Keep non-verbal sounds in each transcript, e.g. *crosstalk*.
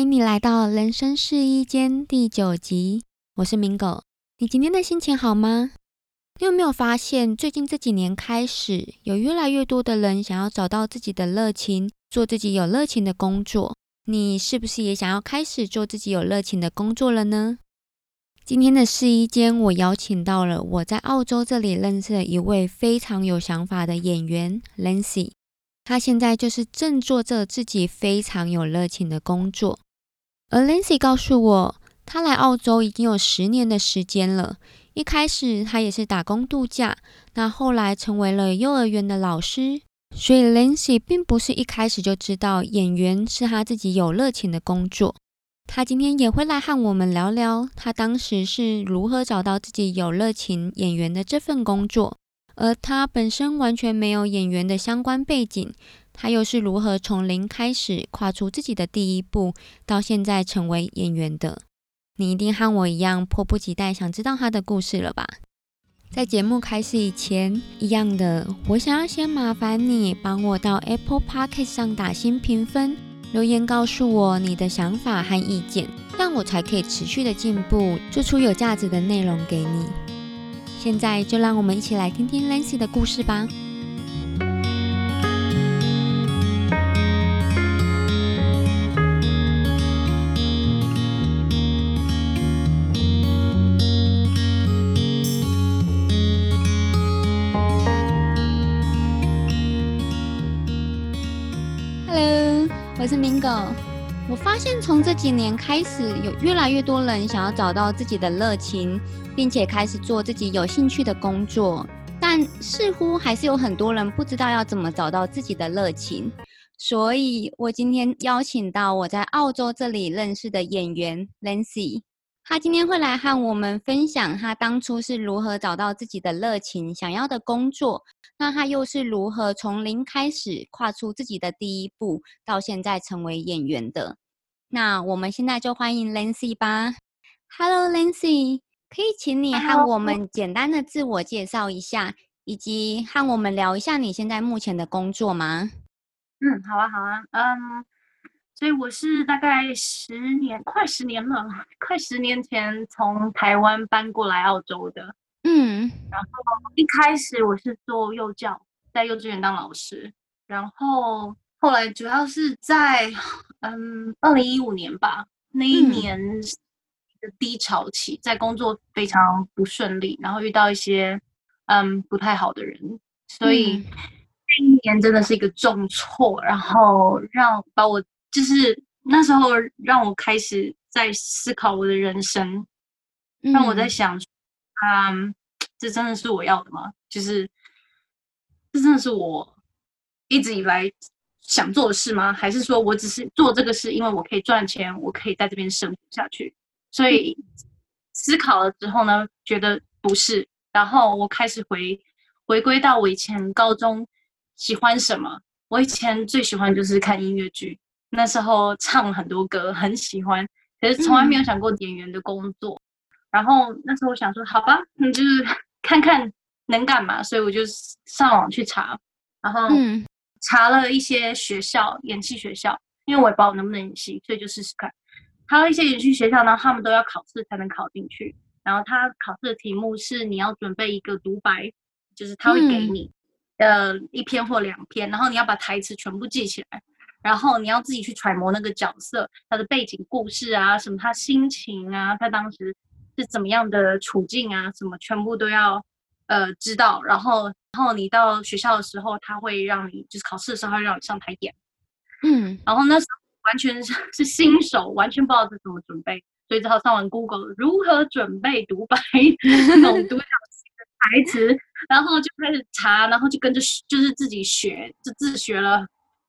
欢迎你来到人生试衣间第九集，我是明狗。你今天的心情好吗？你有没有发现，最近这几年开始，有越来越多的人想要找到自己的热情，做自己有热情的工作。你是不是也想要开始做自己有热情的工作了呢？今天的试衣间，我邀请到了我在澳洲这里认识的一位非常有想法的演员 Lancy。他现在就是正做着自己非常有热情的工作。而 Lancy 告诉我，他来澳洲已经有十年的时间了。一开始他也是打工度假，那后来成为了幼儿园的老师，所以 Lancy 并不是一开始就知道演员是他自己有热情的工作。他今天也会来和我们聊聊他当时是如何找到自己有热情演员的这份工作，而他本身完全没有演员的相关背景，他又是如何从零开始跨出自己的第一步，到现在成为演员的。你一定和我一样迫不及待想知道他的故事了吧？在节目开始以前，一样的，我想要先麻烦你帮我到 Apple Podcast 上打新评分，留言告诉我你的想法和意见，让我才可以持续的进步，做出有价值的内容给你。现在就让我们一起来听听 Lancy 的故事吧。现从这几年开始，有越来越多人想要找到自己的热情，并且开始做自己有兴趣的工作。但似乎还是有很多人不知道要怎么找到自己的热情。所以我今天邀请到我在澳洲这里认识的演员 Lancy。他今天会来和我们分享他当初是如何找到自己的热情、想要的工作。那他又是如何从零开始跨出自己的第一步，到现在成为演员的？那我们现在就欢迎 Lancy 吧。Hello，Lancy，可以请你和我们简单的自我介绍一下，以及和我们聊一下你现在目前的工作吗？嗯，好啊，好啊，嗯。所以我是大概十年，快十年了，快十年前从台湾搬过来澳洲的。嗯，然后一开始我是做幼教，在幼稚园当老师，然后后来主要是在嗯二零一五年吧，那一年的低潮期，在工作非常不顺利，然后遇到一些嗯不太好的人，所以那一年真的是一个重挫，然后让把我。就是那时候让我开始在思考我的人生，让我在想，嗯，这真的是我要的吗？就是这真的是我一直以来想做的事吗？还是说我只是做这个事，因为我可以赚钱，我可以在这边生活下去？所以思考了之后呢，觉得不是。然后我开始回回归到我以前高中喜欢什么？我以前最喜欢就是看音乐剧。那时候唱很多歌，很喜欢，可是从来没有想过演员的工作。然后那时候我想说，好吧，那就是 *laughs* 看看能干嘛，所以我就上网去查，然后查了一些学校演戏学校，因为我也不知道能不能演戏，所以就试试看。还有一些演戏学校呢，他们都要考试才能考进去。然后他考试的题目是你要准备一个独白，就是他会给你呃一篇或两篇，然后你要把台词全部记起来。然后你要自己去揣摩那个角色，他的背景故事啊，什么他心情啊，他当时是怎么样的处境啊，什么全部都要呃知道。然后，然后你到学校的时候，他会让你就是考试的时候，他让你上台演。嗯，然后那时候完全是 *laughs* 是新手，完全不知道是怎么准备，所以只好上完 Google 如何准备独白 *laughs* 那种独角戏的台词，然后就开始查，然后就跟着就是自己学，就自学了，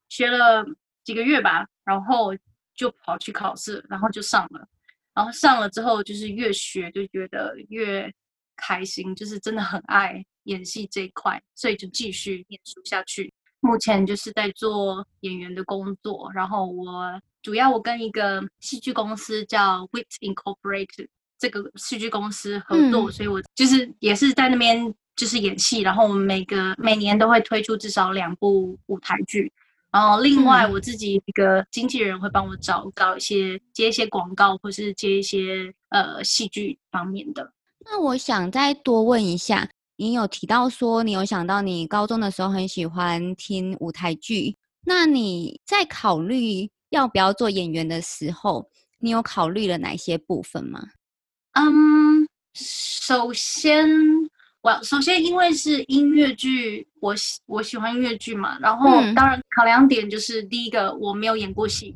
学了。几个月吧，然后就跑去考试，然后就上了，然后上了之后就是越学就觉得越开心，就是真的很爱演戏这一块，所以就继续念书下去。目前就是在做演员的工作，然后我主要我跟一个戏剧公司叫 Wit Incorporated 这个戏剧公司合作，所以我就是也是在那边就是演戏，然后我们每个每年都会推出至少两部舞台剧。然后另外我自己一个经纪人会帮我找找一些接一些广告，或是接一些呃戏剧方面的。那我想再多问一下，你有提到说你有想到你高中的时候很喜欢听舞台剧，那你在考虑要不要做演员的时候，你有考虑了哪些部分吗？嗯，首先我首先因为是音乐剧，我喜我喜欢音乐剧嘛，然后当然考量点就是第一个我没有演过戏。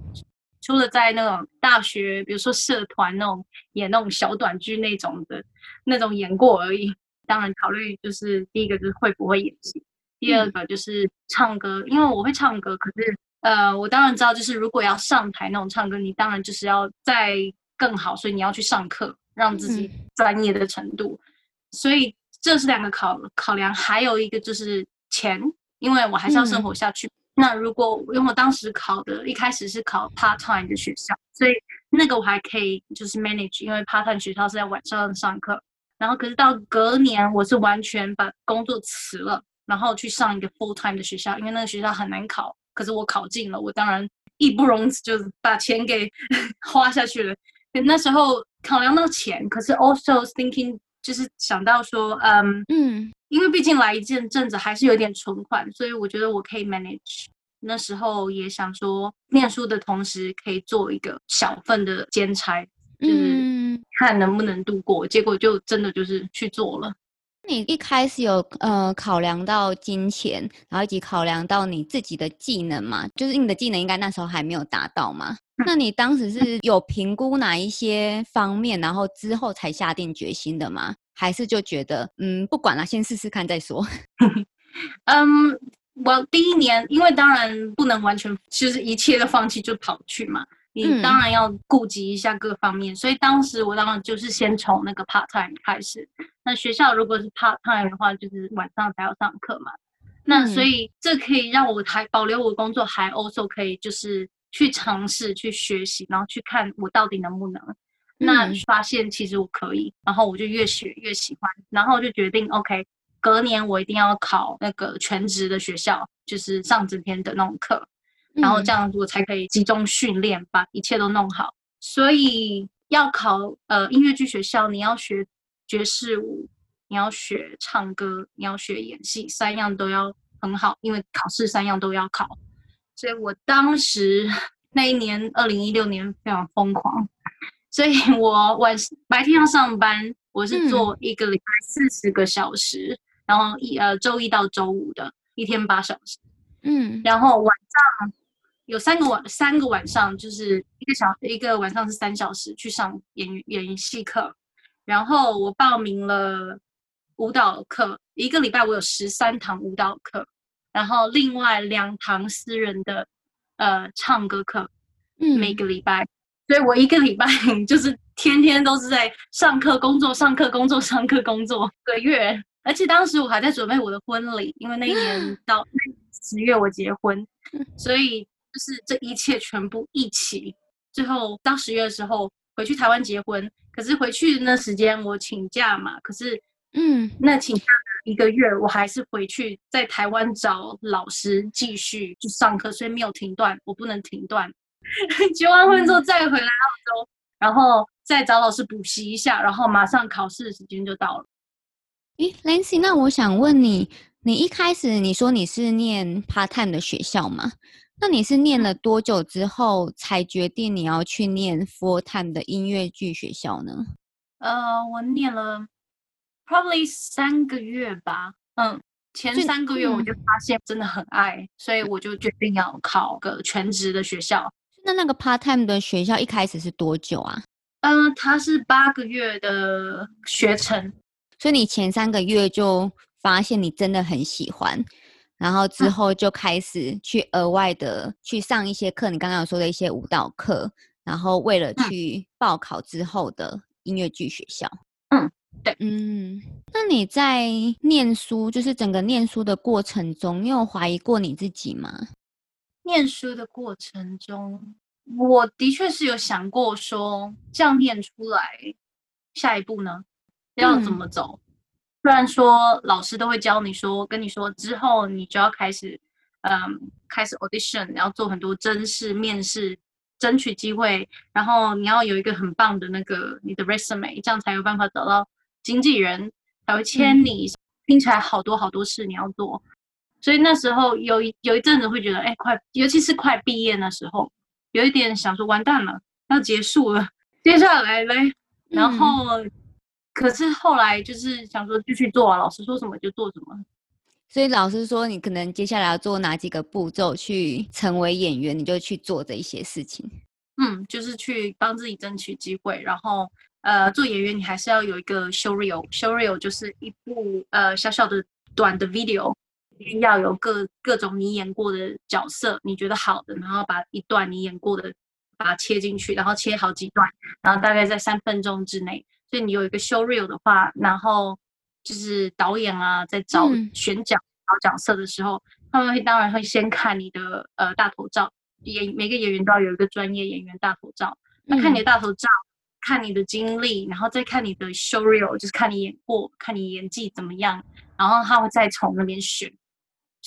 除了在那种大学，比如说社团那种演那种小短剧那种的，那种演过而已。当然考虑就是第一个就是会不会演戏，第二个就是唱歌，因为我会唱歌。可是呃，我当然知道，就是如果要上台那种唱歌，你当然就是要再更好，所以你要去上课，让自己专业的程度。所以这是两个考考量，还有一个就是钱，因为我还是要生活下去。那如果因为我当时考的，一开始是考 part time 的学校，所以那个我还可以就是 manage，因为 part time 学校是在晚上上课。然后可是到隔年，我是完全把工作辞了，然后去上一个 full time 的学校，因为那个学校很难考。可是我考进了，我当然义不容辞，就是把钱给 *laughs* 花下去了。那时候考量到钱，可是 also thinking 就是想到说，嗯嗯。因为毕竟来一阵阵子还是有点存款，所以我觉得我可以 manage。那时候也想说，念书的同时可以做一个小份的兼差，就是看能不能度过。结果就真的就是去做了。你一开始有呃考量到金钱，然后以及考量到你自己的技能嘛？就是你的技能应该那时候还没有达到嘛？那你当时是有评估哪一些方面，然后之后才下定决心的吗？还是就觉得嗯，不管了，先试试看再说。*laughs* 嗯，我第一年，因为当然不能完全就是一切都放弃就跑去嘛，你当然要顾及一下各方面。所以当时我当然就是先从那个 part time 开始。那学校如果是 part time 的话，就是晚上才要上课嘛。那所以这可以让我还保留我工作，还 also 可以就是去尝试去学习，然后去看我到底能不能。那发现其实我可以，然后我就越学越喜欢，然后就决定 OK，隔年我一定要考那个全职的学校，就是上整天的那种课，然后这样我才可以集中训练，把一切都弄好。所以要考呃音乐剧学校，你要学爵士舞，你要学唱歌，你要学演戏，三样都要很好，因为考试三样都要考。所以我当时那一年二零一六年非常疯狂。所以我晚白天要上班，我是做一个礼拜四十个小时，然后一呃周一到周五的一天八小时，嗯，然后晚上有三个晚三个晚上就是一个小一个晚上是三小时去上演演戏课，然后我报名了舞蹈课，一个礼拜我有十三堂舞蹈课，然后另外两堂私人的呃唱歌课，嗯，每个礼拜。所以我一个礼拜 *laughs* 就是天天都是在上课、工作、上课、工作、上课、工作个月，而且当时我还在准备我的婚礼，因为那一年 *laughs* 到十月我结婚，所以就是这一切全部一起，最后到十月的时候回去台湾结婚。可是回去那时间我请假嘛，可是嗯，那请假一个月我还是回去在台湾找老师继续去上课，所以没有停断，我不能停断。*laughs* 结完婚之后再回来澳洲，然后再找老师补习一下，然后马上考试的时间就到了。诶 l a n c y 那我想问你，你一开始你说你是念 part time 的学校吗？那你是念了多久之后才决定你要去念 full time 的音乐剧学校呢？呃，我念了 probably 三个月吧。嗯，前三个月我就发现真的很爱，所以我就决定要考个全职的学校。那那个 part time 的学校一开始是多久啊？嗯，它是八个月的学程，所以你前三个月就发现你真的很喜欢，然后之后就开始去额外的去上一些课，你刚刚有说的一些舞蹈课，然后为了去报考之后的音乐剧学校。嗯，对，嗯，那你在念书，就是整个念书的过程中，你有怀疑过你自己吗？念书的过程中，我的确是有想过说，这样念出来，下一步呢要怎么走？虽然说老师都会教你说，跟你说之后你就要开始，嗯开始 audition，然后做很多真试面试，争取机会，然后你要有一个很棒的那个你的 resume，这样才有办法找到经纪人才会签你。听起来好多好多事你要做，所以那时候有一有一阵子会觉得，哎，快，尤其是快毕业那时候，有一点想说完蛋了，要结束了，接下来嘞，然后。可是后来就是想说继续做啊，老师说什么就做什么。所以老师说你可能接下来要做哪几个步骤去成为演员，你就去做这一些事情。嗯，就是去帮自己争取机会，然后呃做演员你还是要有一个 show reel，show reel 就是一部呃小小的短的 video，要有各各种你演过的角色，你觉得好的，然后把一段你演过的把它切进去，然后切好几段，然后大概在三分钟之内。所以你有一个 show reel 的话，然后就是导演啊，在找选角、找角色的时候，他们会当然会先看你的呃大头照，演每个演员都要有一个专业演员大头照。那看你的大头照，看你的经历，然后再看你的 show reel，就是看你演过，看你演技怎么样，然后他会再从那边选。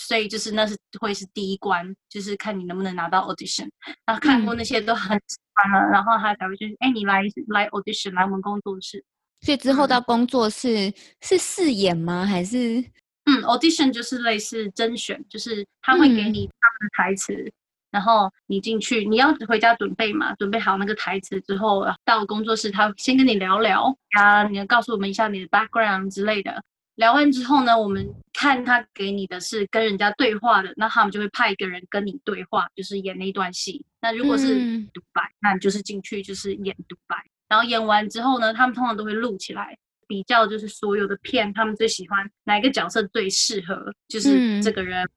所以就是那是会是第一关，就是看你能不能拿到 audition。然后看过那些都很喜欢了，然后他才会就是，哎，你来来 audition 来我们工作室。所以之后到工作室是试演吗？还是嗯，audition 就是类似甄选，就是他会给你他们的台词，然后你进去，你要回家准备嘛，准备好那个台词之后，到工作室他先跟你聊聊啊，你要告诉我们一下你的 background 之类的。聊完之后呢，我们看他给你的是跟人家对话的，那他们就会派一个人跟你对话，就是演那一段戏。那如果是独白，那你就是进去就是演独白。然后演完之后呢，他们通常都会录起来，比较就是所有的片，他们最喜欢哪一个角色最适合，就是这个人。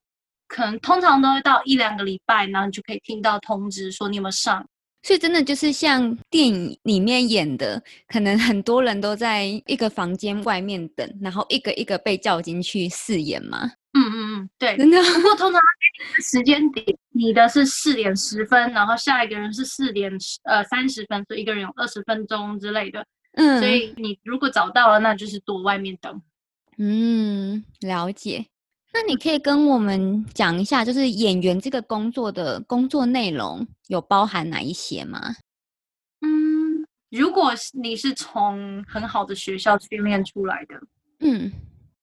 可能通常都会到一两个礼拜，然后你就可以听到通知说你有没有上。所以真的就是像电影里面演的，可能很多人都在一个房间外面等，然后一个一个被叫进去试演嘛。嗯嗯嗯，对，真的。不过通常时间点，你的是四点十分，然后下一个人是四点呃三十分，所以一个人有二十分钟之类的。嗯，所以你如果找到了，那就是躲外面等。嗯，了解。那你可以跟我们讲一下，就是演员这个工作的工作内容有包含哪一些吗？嗯，如果你是从很好的学校训练出来的，嗯，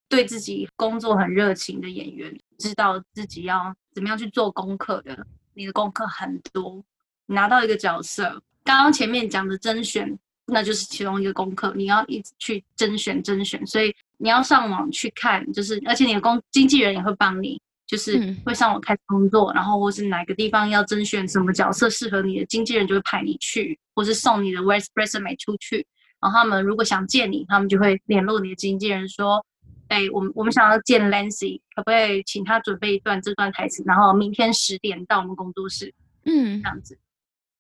对自己工作很热情的演员，知道自己要怎么样去做功课的，你的功课很多，拿到一个角色，刚刚前面讲的甄选，那就是其中一个功课，你要一直去甄选甄选，所以。你要上网去看，就是而且你的工经纪人也会帮你，就是会上网开工作，然后或是哪个地方要甄选什么角色适合你的，经纪人就会派你去，或是送你的 resume 出去。然后他们如果想见你，他们就会联络你的经纪人说：“哎，我们我们想要见 Lancy，可不可以请他准备一段这段台词？然后明天十点到我们工作室。”嗯，这样子。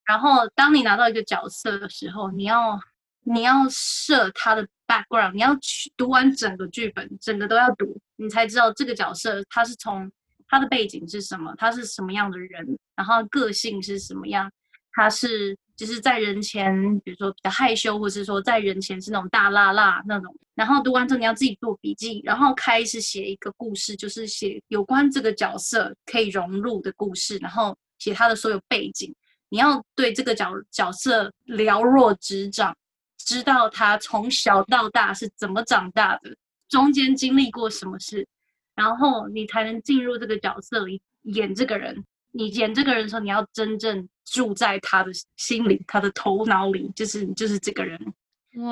然后当你拿到一个角色的时候，你要你要设他的。background，你要去读完整个剧本，整个都要读，你才知道这个角色他是从他的背景是什么，他是什么样的人，然后个性是什么样，他是就是在人前，比如说比较害羞，或是说在人前是那种大辣辣那种。然后读完之后你要自己做笔记，然后开始写一个故事，就是写有关这个角色可以融入的故事，然后写他的所有背景，你要对这个角角色了若指掌。知道他从小到大是怎么长大的，中间经历过什么事，然后你才能进入这个角色里演这个人。你演这个人的时候，你要真正住在他的心里、他的头脑里，就是就是这个人。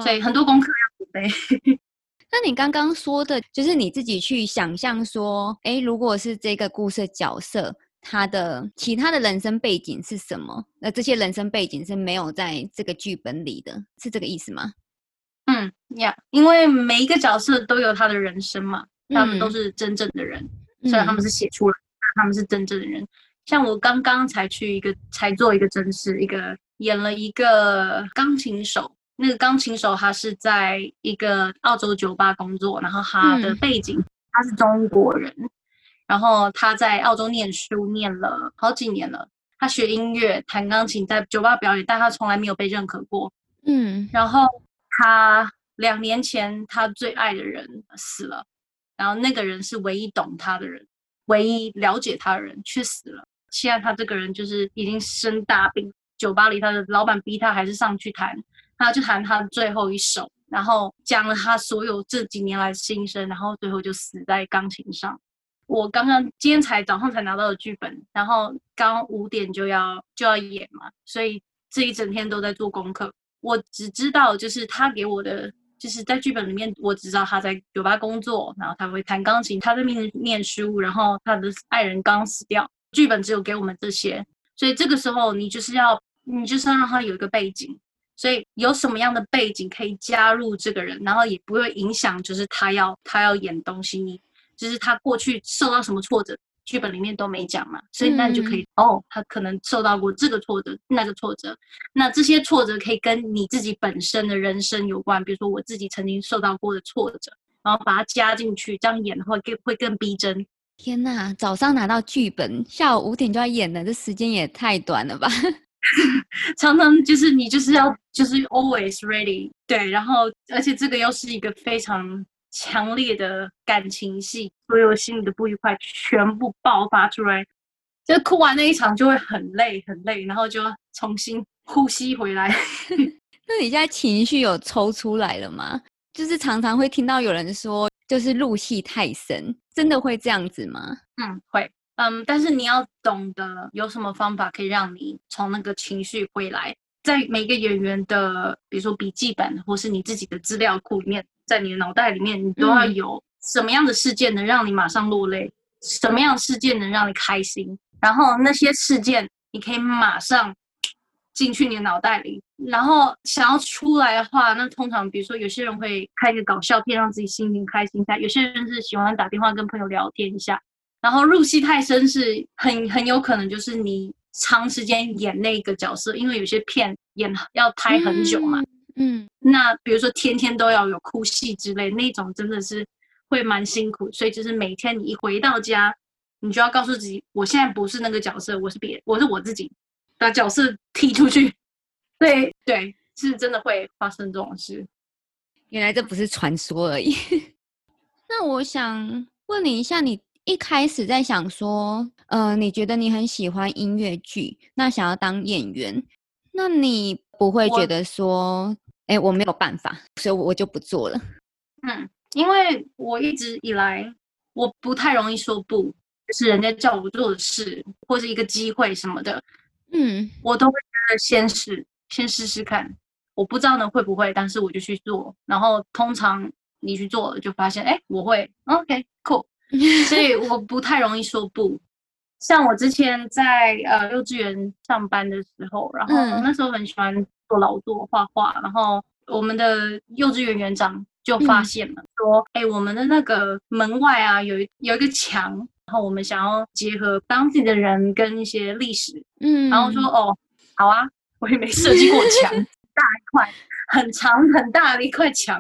所以很多功课要准备。*laughs* 那你刚刚说的，就是你自己去想象说，哎，如果是这个故事角色。他的其他的人生背景是什么？那这些人生背景是没有在这个剧本里的，是这个意思吗？嗯，呀，因为每一个角色都有他的人生嘛，他们都是真正的人，虽然他们是写出来，他们是真正的人。像我刚刚才去一个，才做一个真实，一个演了一个钢琴手，那个钢琴手他是在一个澳洲酒吧工作，然后他的背景他是中国人。然后他在澳洲念书，念了好几年了。他学音乐，弹钢琴，在酒吧表演，但他从来没有被认可过。嗯。然后他两年前，他最爱的人死了，然后那个人是唯一懂他的人。唯一了解他的人却死了。现在他这个人就是已经生大病，酒吧里他的老板逼他还是上去弹，他就弹他最后一首，然后讲了他所有这几年来的心声，然后最后就死在钢琴上。我刚刚今天才早上才拿到的剧本，然后刚五点就要就要演嘛，所以这一整天都在做功课。我只知道就是他给我的，就是在剧本里面，我只知道他在酒吧工作，然后他会弹钢琴，他在面念书，然后他的爱人刚死掉。剧本只有给我们这些，所以这个时候你就是要你就是要让他有一个背景，所以有什么样的背景可以加入这个人，然后也不会影响，就是他要他要演东西你。就是他过去受到什么挫折，剧本里面都没讲嘛，所以那你就可以哦，他可能受到过这个挫折、那个挫折，那这些挫折可以跟你自己本身的人生有关，比如说我自己曾经受到过的挫折，然后把它加进去，这样演的话更会更逼真。天哪，早上拿到剧本，下午五点就要演了，这时间也太短了吧？*laughs* 常常就是你就是要就是 always ready，对，然后而且这个又是一个非常。强烈的感情戏，所有心里的不愉快全部爆发出来，就哭完那一场就会很累很累，然后就要重新呼吸回来。*laughs* 那你现在情绪有抽出来了吗？就是常常会听到有人说，就是入戏太深，真的会这样子吗？嗯，会，嗯，但是你要懂得有什么方法可以让你从那个情绪回来，在每个演员的，比如说笔记本或是你自己的资料库里面。在你的脑袋里面，你都要有什么样的事件能让你马上落泪，什么样的事件能让你开心，然后那些事件你可以马上进去你的脑袋里，然后想要出来的话，那通常比如说有些人会看一个搞笑片，让自己心情开心一下；有些人是喜欢打电话跟朋友聊天一下。然后入戏太深是很很有可能就是你长时间演那个角色，因为有些片演要拍很久嘛。嗯，那比如说天天都要有哭戏之类那种，真的是会蛮辛苦。所以就是每天你一回到家，你就要告诉自己，我现在不是那个角色，我是别，我是我自己，把角色踢出去。*laughs* 对对，是真的会发生这种事。原来这不是传说而已。*laughs* 那我想问你一下，你一开始在想说，呃，你觉得你很喜欢音乐剧，那想要当演员，那你不会觉得说？哎，我没有办法，所以我就不做了。嗯，因为我一直以来我不太容易说不，就是人家叫我做的事或是一个机会什么的，嗯，我都会觉得先试，先试试看。我不知道呢会不会，但是我就去做。然后通常你去做了，就发现哎，我会，OK，cool。*laughs* 所以我不太容易说不。像我之前在呃幼稚园上班的时候，然后那时候很喜欢。做劳作画画，然后我们的幼稚园园长就发现了，说：“哎，我们的那个门外啊，有有一个墙，然后我们想要结合当地的人跟一些历史，嗯，然后说哦，好啊，我也没设计过墙，*laughs* 大一块，很长很大的一块墙，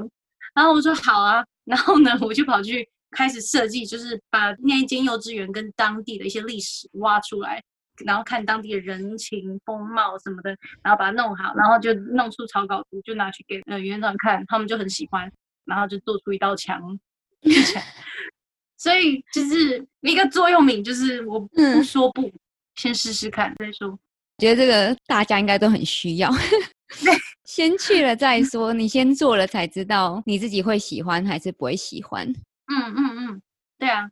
然后我说好啊，然后呢，我就跑去开始设计，就是把那一间幼稚园跟当地的一些历史挖出来。”然后看当地的人情风貌什么的，然后把它弄好，然后就弄出草稿图，就拿去给呃园长看，他们就很喜欢，然后就做出一道墙。*laughs* 所以就是一个座右铭，就是我不说不，先试试看再说。觉得这个大家应该都很需要，*laughs* 先去了再说，你先做了才知道你自己会喜欢还是不会喜欢。嗯嗯嗯，对啊。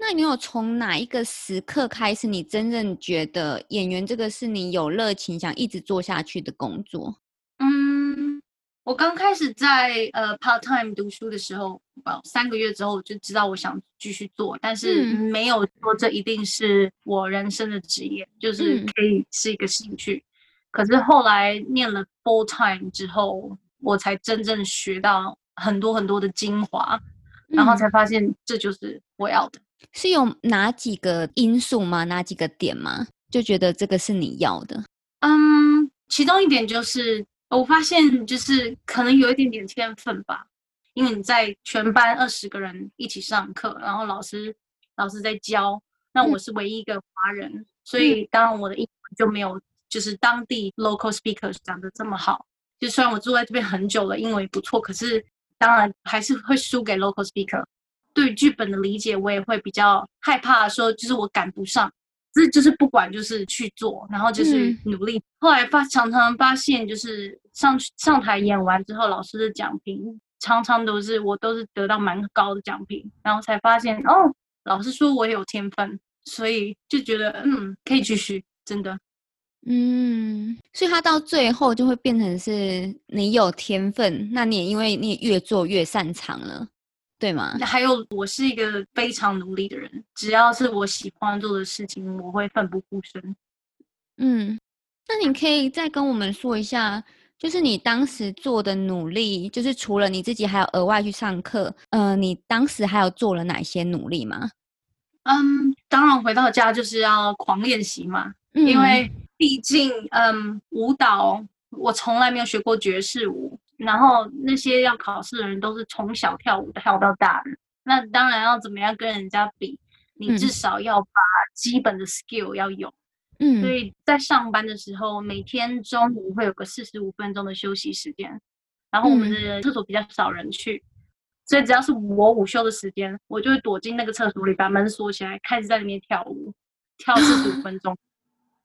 那你有从哪一个时刻开始，你真正觉得演员这个是你有热情想一直做下去的工作？嗯，我刚开始在呃 part time 读书的时候，三个月之后就知道我想继续做，但是没有说这一定是我人生的职业，就是可以是一个兴趣。可是后来念了 full time 之后，我才真正学到很多很多的精华，然后才发现这就是我要的。是有哪几个因素吗？哪几个点吗？就觉得这个是你要的？嗯，其中一点就是我发现，就是可能有一点点天分吧。因为你在全班二十个人一起上课，然后老师老师在教，那我是唯一一个华人，所以当然我的英文就没有就是当地 local speakers 讲的这么好。就虽然我住在这边很久了，英文也不错，可是当然还是会输给 local speaker。对剧本的理解，我也会比较害怕，说就是我赶不上，这就是不管就是去做，然后就是努力。后来发常常发现，就是上上台演完之后，老师的奖评常常都是我都是得到蛮高的奖评，然后才发现哦，老师说我有天分，所以就觉得嗯可以继续，真的。嗯，所以他到最后就会变成是你有天分，那你也因为你也越做越擅长了，对吗？还有我是一个非常努力的人，只要是我喜欢做的事情，我会奋不顾身。嗯，那你可以再跟我们说一下，就是你当时做的努力，就是除了你自己还有额外去上课，呃，你当时还有做了哪些努力吗？嗯，当然回到家就是要狂练习嘛，因为。毕竟，嗯，舞蹈我从来没有学过爵士舞，然后那些要考试的人都是从小跳舞跳到大的，那当然要怎么样跟人家比，你至少要把基本的 skill 要有。嗯，所以在上班的时候，每天中午会有个四十五分钟的休息时间，然后我们的厕所比较少人去，所以只要是我午休的时间，我就会躲进那个厕所里，把门锁起来，开始在里面跳舞，跳四十五分钟。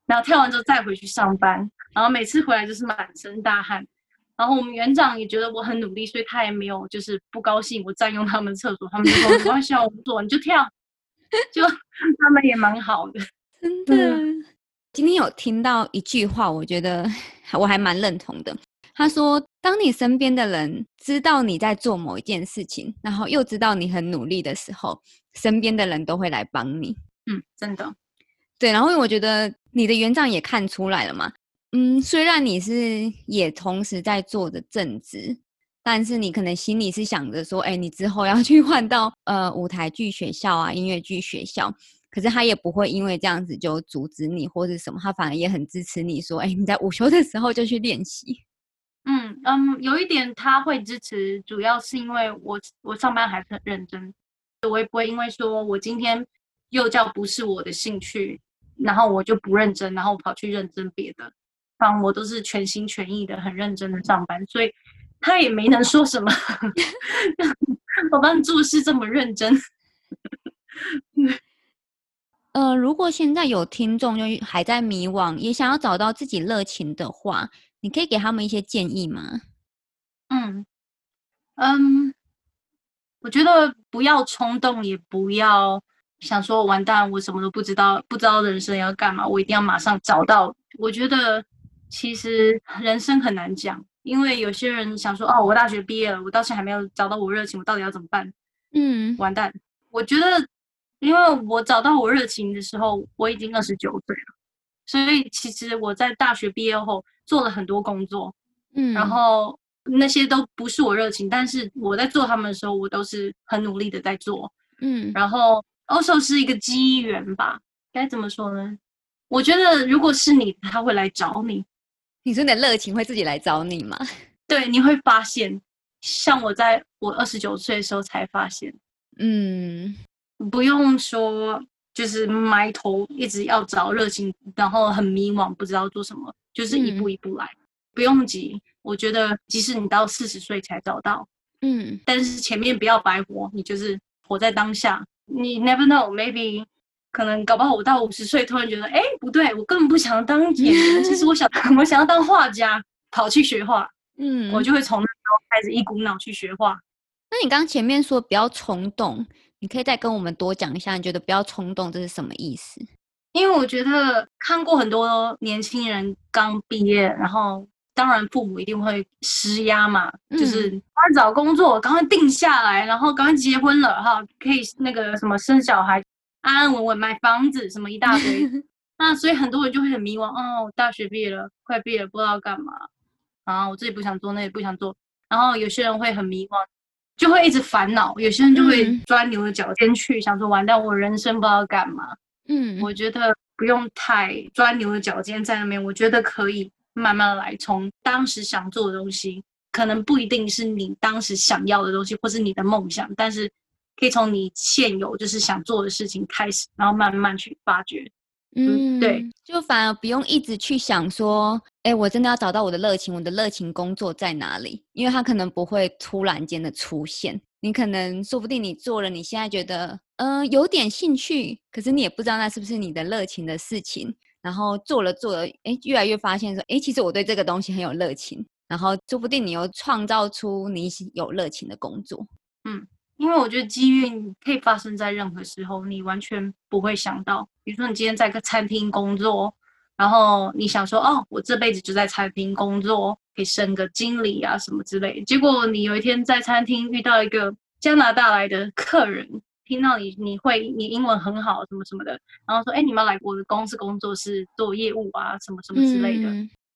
然后跳完之后再回去上班，然后每次回来就是满身大汗。然后我们园长也觉得我很努力，所以他也没有就是不高兴我占用他们厕所，他们就说没关系，我不做你就跳，就他们也蛮好的。*laughs* 真的，今天有听到一句话，我觉得我还蛮认同的。他说：“当你身边的人知道你在做某一件事情，然后又知道你很努力的时候，身边的人都会来帮你。”嗯，真的。对，然后我觉得你的园长也看出来了嘛，嗯，虽然你是也同时在做的正职，但是你可能心里是想着说，哎，你之后要去换到呃舞台剧学校啊，音乐剧学校，可是他也不会因为这样子就阻止你或者什么，他反而也很支持你说，哎，你在午休的时候就去练习。嗯嗯，有一点他会支持，主要是因为我我上班还是很认真，我也不会因为说我今天幼教不是我的兴趣。然后我就不认真，然后跑去认真别的，反正我都是全心全意的、很认真的上班，所以他也没能说什么。*laughs* 我帮你做事这么认真。*laughs* 呃，如果现在有听众就还在迷惘，也想要找到自己热情的话，你可以给他们一些建议吗？嗯嗯，我觉得不要冲动，也不要。想说完蛋，我什么都不知道，不知道人生要干嘛，我一定要马上找到。我觉得其实人生很难讲，因为有些人想说哦，我大学毕业了，我到现在还没有找到我热情，我到底要怎么办？嗯，完蛋。我觉得，因为我找到我热情的时候，我已经二十九岁了，所以其实我在大学毕业后做了很多工作，嗯，然后那些都不是我热情，但是我在做他们的时候，我都是很努力的在做，嗯，然后。欧售是一个机缘吧？该怎么说呢？我觉得如果是你，他会来找你。你说你的热情会自己来找你吗？*laughs* 对，你会发现，像我在我二十九岁的时候才发现，嗯，不用说，就是埋头一直要找热情，然后很迷惘，不知道做什么，就是一步一步来，不用急。我觉得，即使你到四十岁才找到，嗯，但是前面不要白活，你就是活在当下。你 never know，maybe 可能搞不好我到五十岁突然觉得，哎，不对，我根本不想当演员，其实我想 *laughs* 我想要当画家，跑去学画，*laughs* 嗯，我就会从那时候开始一股脑去学画。那你刚刚前面说不要冲动，你可以再跟我们多讲一下，你觉得不要冲动这是什么意思？因为我觉得看过很多年轻人刚毕业，然后。当然，父母一定会施压嘛，就是赶快找工作，赶快定下来，然后赶快结婚了哈，可以那个什么生小孩，安安稳稳买房子，什么一大堆。*laughs* 那所以很多人就会很迷茫，哦，大学毕业了，快毕业了，不知道干嘛啊，我这里不想做，那也不想做。然后有些人会很迷茫，就会一直烦恼；有些人就会钻牛的角尖去，想说完蛋，我人生不知道干嘛。嗯，我觉得不用太钻牛的角尖在那边，我觉得可以。慢慢来，从当时想做的东西，可能不一定是你当时想要的东西，或是你的梦想，但是可以从你现有就是想做的事情开始，然后慢慢去发掘。嗯，对，就反而不用一直去想说，哎，我真的要找到我的热情，我的热情工作在哪里？因为它可能不会突然间的出现，你可能说不定你做了，你现在觉得嗯有点兴趣，可是你也不知道那是不是你的热情的事情。然后做了做了，哎，越来越发现说，哎，其实我对这个东西很有热情。然后说不定你又创造出你有热情的工作。嗯，因为我觉得机遇可以发生在任何时候，你完全不会想到。比如说你今天在个餐厅工作，然后你想说，哦，我这辈子就在餐厅工作。可以升个经理啊什么之类，结果你有一天在餐厅遇到一个加拿大来的客人，听到你你会你英文很好什么什么的，然后说哎你们来我的公司工作是做业务啊什么什么之类的，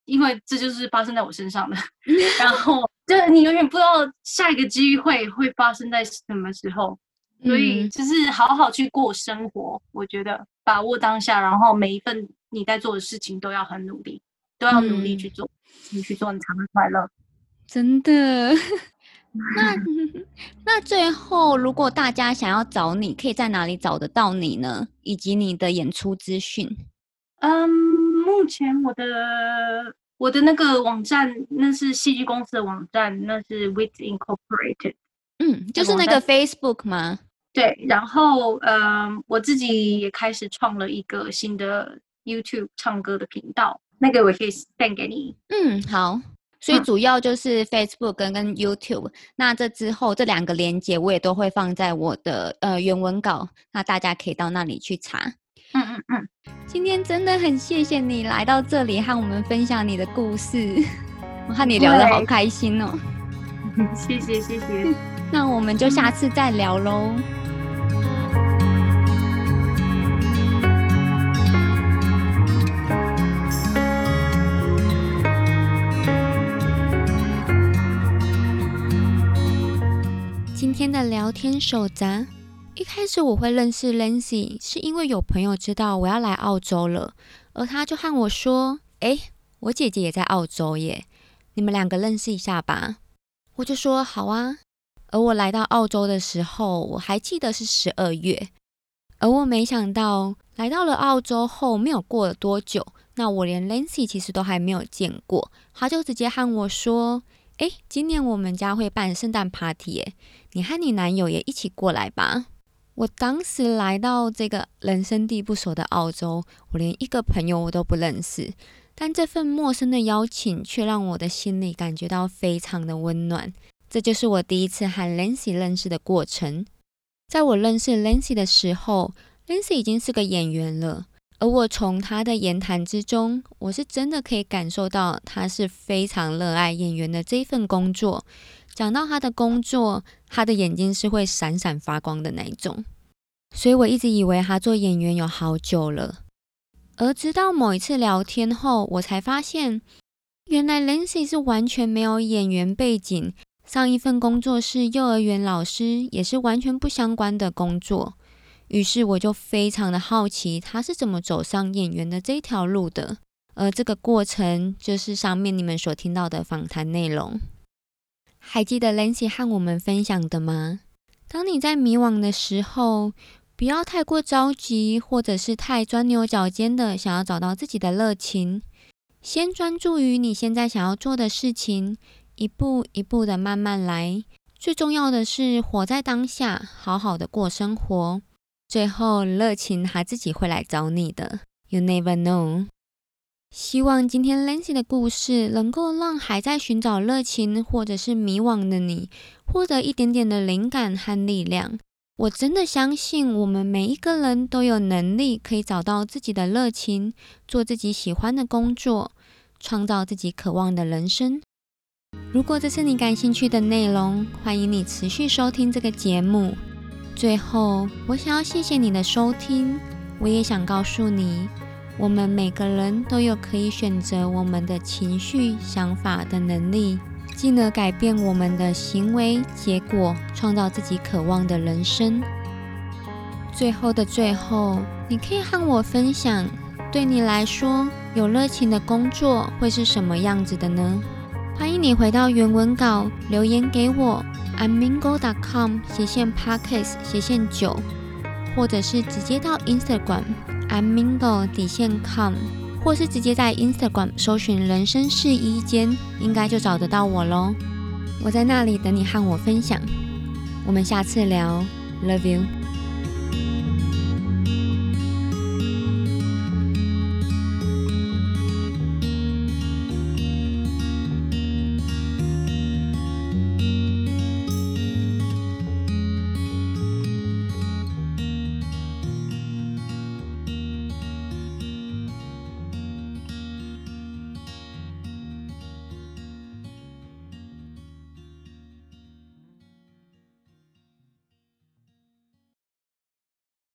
因为这就是发生在我身上的，*laughs* 然后就你永远不知道下一个机会会发生在什么时候，所以就是好好去过生活，我觉得把握当下，然后每一份你在做的事情都要很努力，都要努力去做。你去做，你才会快乐。真的？那 *laughs* 那最后，如果大家想要找你，可以在哪里找得到你呢？以及你的演出资讯？嗯，目前我的我的那个网站，那是戏剧公司的网站，那是 With Incorporated。嗯，就是那个 Facebook 吗？对。然后，嗯，我自己也开始创了一个新的 YouTube 唱歌的频道。那个我可以 send 给你。嗯，好。所以主要就是 Facebook 跟跟 YouTube。那这之后这两个连接我也都会放在我的呃原文稿，那大家可以到那里去查。嗯嗯嗯。今天真的很谢谢你来到这里和我们分享你的故事，我和你聊得好开心哦。谢 *laughs* 谢谢谢。*laughs* 那我们就下次再聊喽。的聊天手札，一开始我会认识 Lancy，是因为有朋友知道我要来澳洲了，而他就和我说：“哎，我姐姐也在澳洲耶，你们两个认识一下吧。”我就说：“好啊。”而我来到澳洲的时候，我还记得是十二月，而我没想到来到了澳洲后，没有过了多久，那我连 Lancy 其实都还没有见过，他就直接和我说。哎，今年我们家会办圣诞 party，耶，你和你男友也一起过来吧。我当时来到这个人生地不熟的澳洲，我连一个朋友我都不认识，但这份陌生的邀请却让我的心里感觉到非常的温暖。这就是我第一次和 Lancy 认识的过程。在我认识 Lancy 的时候，Lancy 已经是个演员了。而我从他的言谈之中，我是真的可以感受到他是非常热爱演员的这份工作。讲到他的工作，他的眼睛是会闪闪发光的那一种。所以我一直以为他做演员有好久了。而直到某一次聊天后，我才发现，原来 Lancy 是完全没有演员背景，上一份工作是幼儿园老师，也是完全不相关的工作。于是我就非常的好奇，他是怎么走上演员的这条路的。而这个过程就是上面你们所听到的访谈内容。还记得 Lancy 和我们分享的吗？当你在迷惘的时候，不要太过着急，或者是太钻牛角尖的想要找到自己的热情。先专注于你现在想要做的事情，一步一步的慢慢来。最重要的是活在当下，好好的过生活。最后，热情它自己会来找你的。You never know。希望今天 Lancy 的故事能够让还在寻找热情或者是迷惘的你，获得一点点的灵感和力量。我真的相信，我们每一个人都有能力可以找到自己的热情，做自己喜欢的工作，创造自己渴望的人生。如果这是你感兴趣的内容，欢迎你持续收听这个节目。最后，我想要谢谢你的收听。我也想告诉你，我们每个人都有可以选择我们的情绪、想法的能力，进而改变我们的行为结果，创造自己渴望的人生。最后的最后，你可以和我分享，对你来说有热情的工作会是什么样子的呢？欢迎你回到原文稿留言给我。amingo.com 斜线 parkes 斜线九，或者是直接到 Instagram amingo 底线 com，或是直接在 Instagram 搜寻人生试衣间，应该就找得到我喽。我在那里等你和我分享。我们下次聊，Love you。